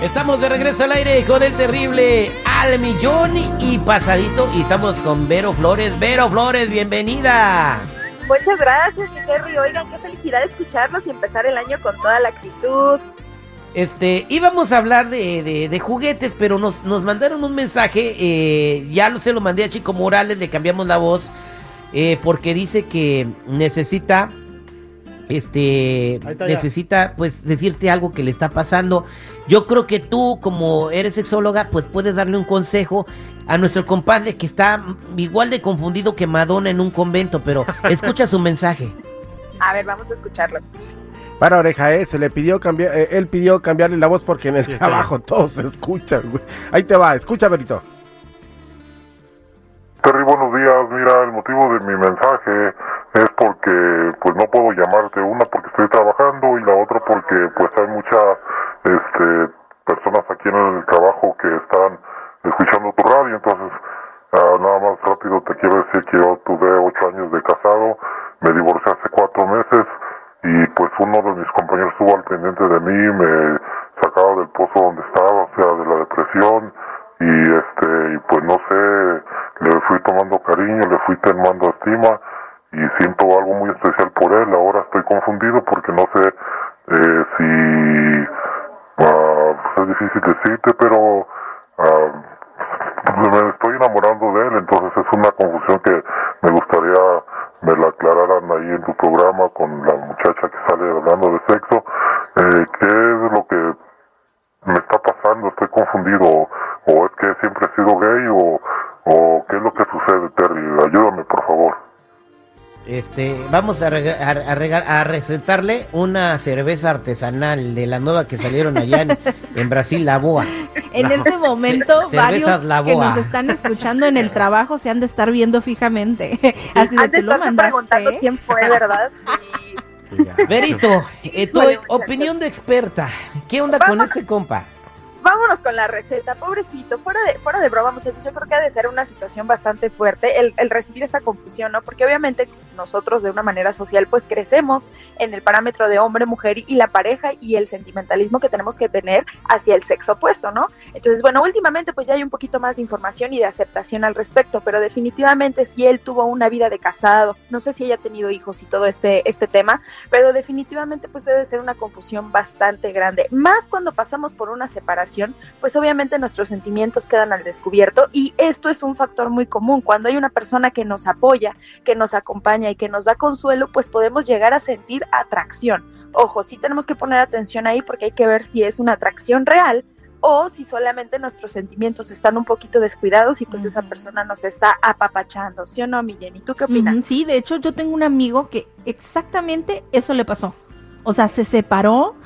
Estamos de regreso al aire con el terrible al millón y pasadito y estamos con Vero Flores. Vero Flores, bienvenida. Muchas gracias, mi Terry. Oigan, qué felicidad escucharlos y empezar el año con toda la actitud. Este, íbamos a hablar de, de, de juguetes, pero nos, nos mandaron un mensaje, eh, ya lo se lo mandé a Chico Morales, le cambiamos la voz, eh, porque dice que necesita, este, necesita, pues, decirte algo que le está pasando. Yo creo que tú, como eres sexóloga, pues puedes darle un consejo a nuestro compadre que está igual de confundido que Madonna en un convento, pero escucha su mensaje. A ver, vamos a escucharlo. Para oreja, eh, se le pidió cambiar, eh, él pidió cambiarle la voz porque en el trabajo todos se escuchan, güey. Ahí te va, escucha, Berito. Terry, buenos días. Mira, el motivo de mi mensaje es porque pues no puedo llamarte. Una porque estoy trabajando y la otra porque pues hay muchas este, personas aquí en el trabajo que están escuchando tu radio. Entonces, ah, nada más rápido te quiero decir que yo tuve ocho años de casado, me divorcié hace cuatro meses y pues uno de mis compañeros estuvo al pendiente de mí, me sacaba del pozo donde estaba, o sea, de la depresión y este y pues no sé, le fui tomando le fui tomando estima y siento algo muy especial por él. Ahora estoy confundido porque no sé eh, si pues es difícil decirte, pero ah, me estoy enamorando de él, entonces es una confusión que me gustaría me la aclararan ahí en tu programa con la muchacha que sale hablando de sexo. Eh, ¿Qué es lo que me está pasando? Estoy confundido. O es que siempre he sido gay o, o qué es lo que sucede, Terry. Ayúdame, por favor. Este, vamos a, rega- a, a rega- a recetarle una cerveza artesanal de la nueva que salieron allá en, en Brasil, la boa. En este momento, varios cervezas La que nos están escuchando en el trabajo se han de estar viendo fijamente. Así de Han de estarse preguntando mandaste. quién fue, ¿verdad? Sí. Verito, eh, tu opinión de experta. ¿Qué onda con este compa? Vámonos con la receta, pobrecito. Fuera de, fuera de broma, muchachos, yo creo que ha de ser una situación bastante fuerte el, el recibir esta confusión, ¿no? Porque obviamente nosotros de una manera social pues crecemos en el parámetro de hombre, mujer y la pareja y el sentimentalismo que tenemos que tener hacia el sexo opuesto, ¿no? Entonces, bueno, últimamente pues ya hay un poquito más de información y de aceptación al respecto, pero definitivamente si él tuvo una vida de casado, no sé si haya tenido hijos y todo este, este tema, pero definitivamente pues debe ser una confusión bastante grande, más cuando pasamos por una separación, pues obviamente nuestros sentimientos quedan al descubierto y esto es un factor muy común, cuando hay una persona que nos apoya, que nos acompaña y que nos da consuelo, pues podemos llegar a sentir atracción. Ojo, sí tenemos que poner atención ahí porque hay que ver si es una atracción real o si solamente nuestros sentimientos están un poquito descuidados y pues esa persona nos está apapachando, ¿sí o no, mi Jenny? ¿Tú qué opinas? Sí, de hecho yo tengo un amigo que exactamente eso le pasó. O sea, se separó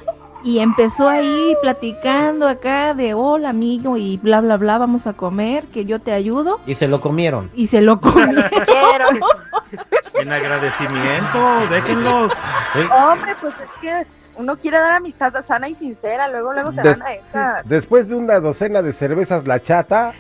y empezó ahí platicando acá de hola amigo y bla bla bla, vamos a comer, que yo te ayudo Y se lo comieron. y se lo comió. Quiero. En agradecimiento, déjenlos. ¿eh? Hombre, pues es que uno quiere dar amistad sana y sincera, luego luego se Des- van a esa. Después de una docena de cervezas, la chata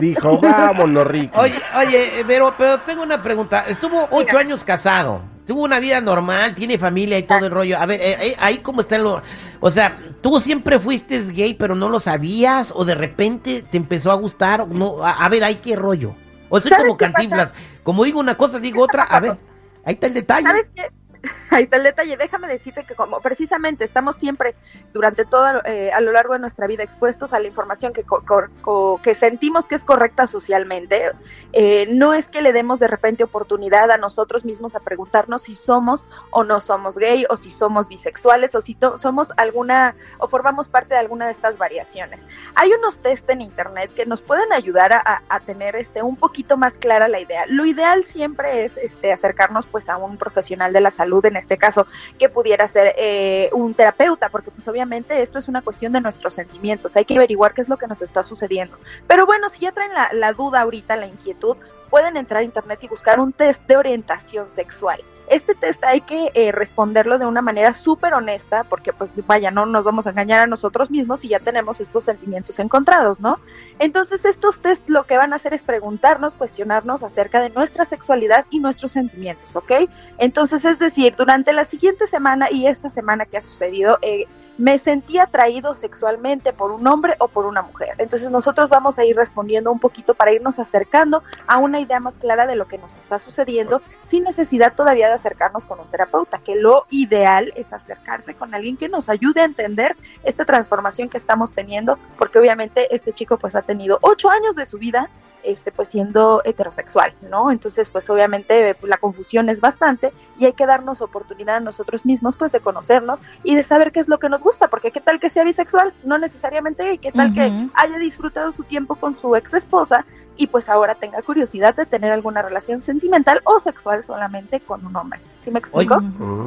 dijo, vámonos, rico. Oye, oye, pero, pero tengo una pregunta. Estuvo ocho años casado. Tuvo una vida normal, tiene familia y todo el rollo. A ver, eh, eh, ahí cómo está lo... O sea, ¿tú siempre fuiste gay pero no lo sabías? ¿O de repente te empezó a gustar? No, a, a ver, ahí qué rollo. O ¿Sabes como cantinflas. Como digo una cosa, digo otra. A ver, ahí está el detalle. ¿Sabes qué? ahí está el detalle. Déjame decirte que como precisamente estamos siempre durante todo eh, a lo largo de nuestra vida expuestos a la información que, sentimos que es correcta socialmente, eh, no es que le demos de repente oportunidad a nosotros mismos a preguntarnos si somos o no somos gay o si somos bisexuales o si somos alguna o formamos parte de alguna de estas variaciones. Hay unos test en internet que nos pueden ayudar a, a tener este un poquito más clara la idea. Lo ideal siempre es este acercarnos pues a un profesional de la salud, en este caso, que pudiera ser eh, un terapeuta, porque pues obviamente esto es una cuestión de nuestros sentimientos, hay que averiguar qué es lo que nos está sucediendo. Pero bueno, si ya traen la, la duda ahorita, la inquietud, pueden entrar a internet y buscar un test de orientación sexual. Este test hay que eh, responderlo de una manera súper honesta, porque pues vaya, no nos vamos a engañar a nosotros mismos si ya tenemos estos sentimientos encontrados, ¿no? Entonces estos test lo que van a hacer es preguntarnos, cuestionarnos acerca de nuestra sexualidad y nuestros sentimientos, ¿ok? Entonces es decir, durante la siguiente semana y esta semana que ha sucedido, eh, me sentí atraído sexualmente por un hombre o por una mujer. Entonces nosotros vamos a ir respondiendo un poquito para irnos acercando a una idea más clara de lo que nos está sucediendo sin necesidad todavía de acercarnos con un terapeuta, que lo ideal es acercarse con alguien que nos ayude a entender esta transformación que estamos teniendo, porque obviamente este chico pues ha tenido ocho años de su vida este, pues siendo heterosexual, ¿no? Entonces, pues obviamente la confusión es bastante y hay que darnos oportunidad a nosotros mismos, pues de conocernos y de saber qué es lo que nos gusta, porque qué tal que sea bisexual, no necesariamente gay, qué tal que haya disfrutado su tiempo con su ex esposa y pues ahora tenga curiosidad de tener alguna relación sentimental o sexual solamente con un hombre. ¿Sí me explico?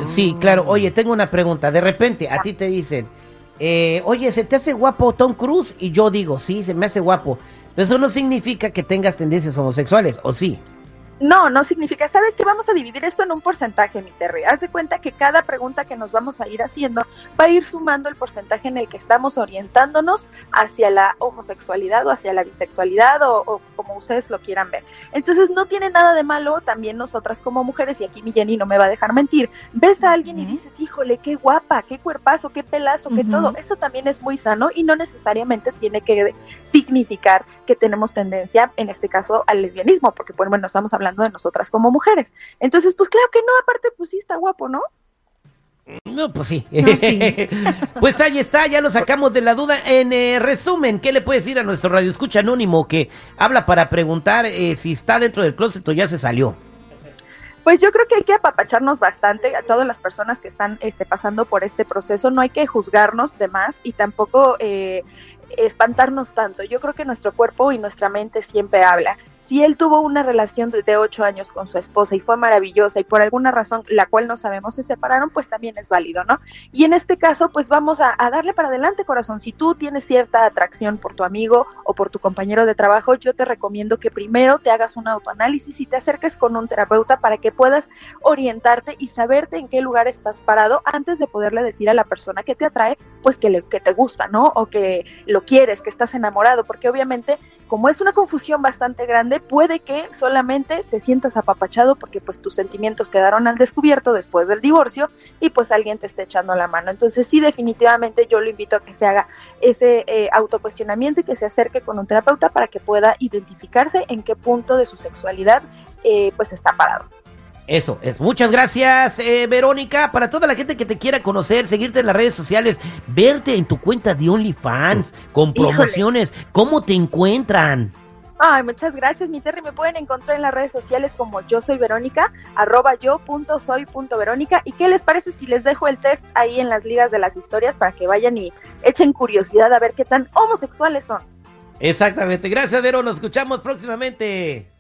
sí, claro. Oye, tengo una pregunta. De repente a ti te dicen, eh, oye, ¿se te hace guapo Tom Cruise? Y yo digo, sí, se me hace guapo. Eso no significa que tengas tendencias homosexuales, ¿o sí? No, no significa. ¿Sabes que Vamos a dividir esto en un porcentaje, mi Terry. Haz de cuenta que cada pregunta que nos vamos a ir haciendo va a ir sumando el porcentaje en el que estamos orientándonos hacia la homosexualidad o hacia la bisexualidad o, como ustedes lo quieran ver. Entonces, no tiene nada de malo también nosotras como mujeres, y aquí mi Jenny no me va a dejar mentir, ves a alguien y dices, híjole, qué guapa, qué cuerpazo, qué pelazo, qué todo. Eso también es muy sano y no necesariamente tiene que significar que tenemos tendencia, en este caso, al lesbianismo, porque, pues, bueno, estamos hablando de nosotras como mujeres. Entonces, pues claro que no, aparte, pues sí está guapo, ¿no? No, pues sí. pues ahí está, ya lo sacamos de la duda. En eh, resumen, ¿qué le puedes decir a nuestro radio escucha anónimo que habla para preguntar eh, si está dentro del closet o ya se salió? Pues yo creo que hay que apapacharnos bastante a todas las personas que están este, pasando por este proceso. No hay que juzgarnos de más y tampoco eh, espantarnos tanto. Yo creo que nuestro cuerpo y nuestra mente siempre habla si él tuvo una relación de ocho años con su esposa y fue maravillosa y por alguna razón la cual no sabemos se separaron, pues también es válido, ¿no? Y en este caso, pues vamos a, darle para adelante, corazón. Si tú tienes cierta atracción por tu amigo o por tu compañero de trabajo, yo te recomiendo que primero te hagas un autoanálisis y te acerques con un terapeuta para que puedas orientarte y saberte en qué lugar estás parado antes de poderle decir a la persona que te atrae, pues que, le, que te gusta, ¿no? O que lo quieres, que estás enamorado, porque obviamente como es una confusión bastante grande, puede que solamente te sientas apapachado porque pues tus sentimientos quedaron al descubierto después del divorcio y pues alguien te esté echando la mano. Entonces sí, definitivamente yo lo invito a que se haga ese eh, autocuestionamiento y que se acerque con un terapeuta para que pueda identificarse en qué punto de su sexualidad eh, pues está parado. Eso es. Muchas gracias, eh, Verónica. Para toda la gente que te quiera conocer, seguirte en las redes sociales, verte en tu cuenta de OnlyFans con promociones, ¿cómo te encuentran? Ay, muchas gracias, mi Terry. Me pueden encontrar en las redes sociales como yo soy Verónica, arroba yo punto soy punto Verónica. ¿Y qué les parece si les dejo el test ahí en las ligas de las historias para que vayan y echen curiosidad a ver qué tan homosexuales son? Exactamente. Gracias, Vero. Nos escuchamos próximamente.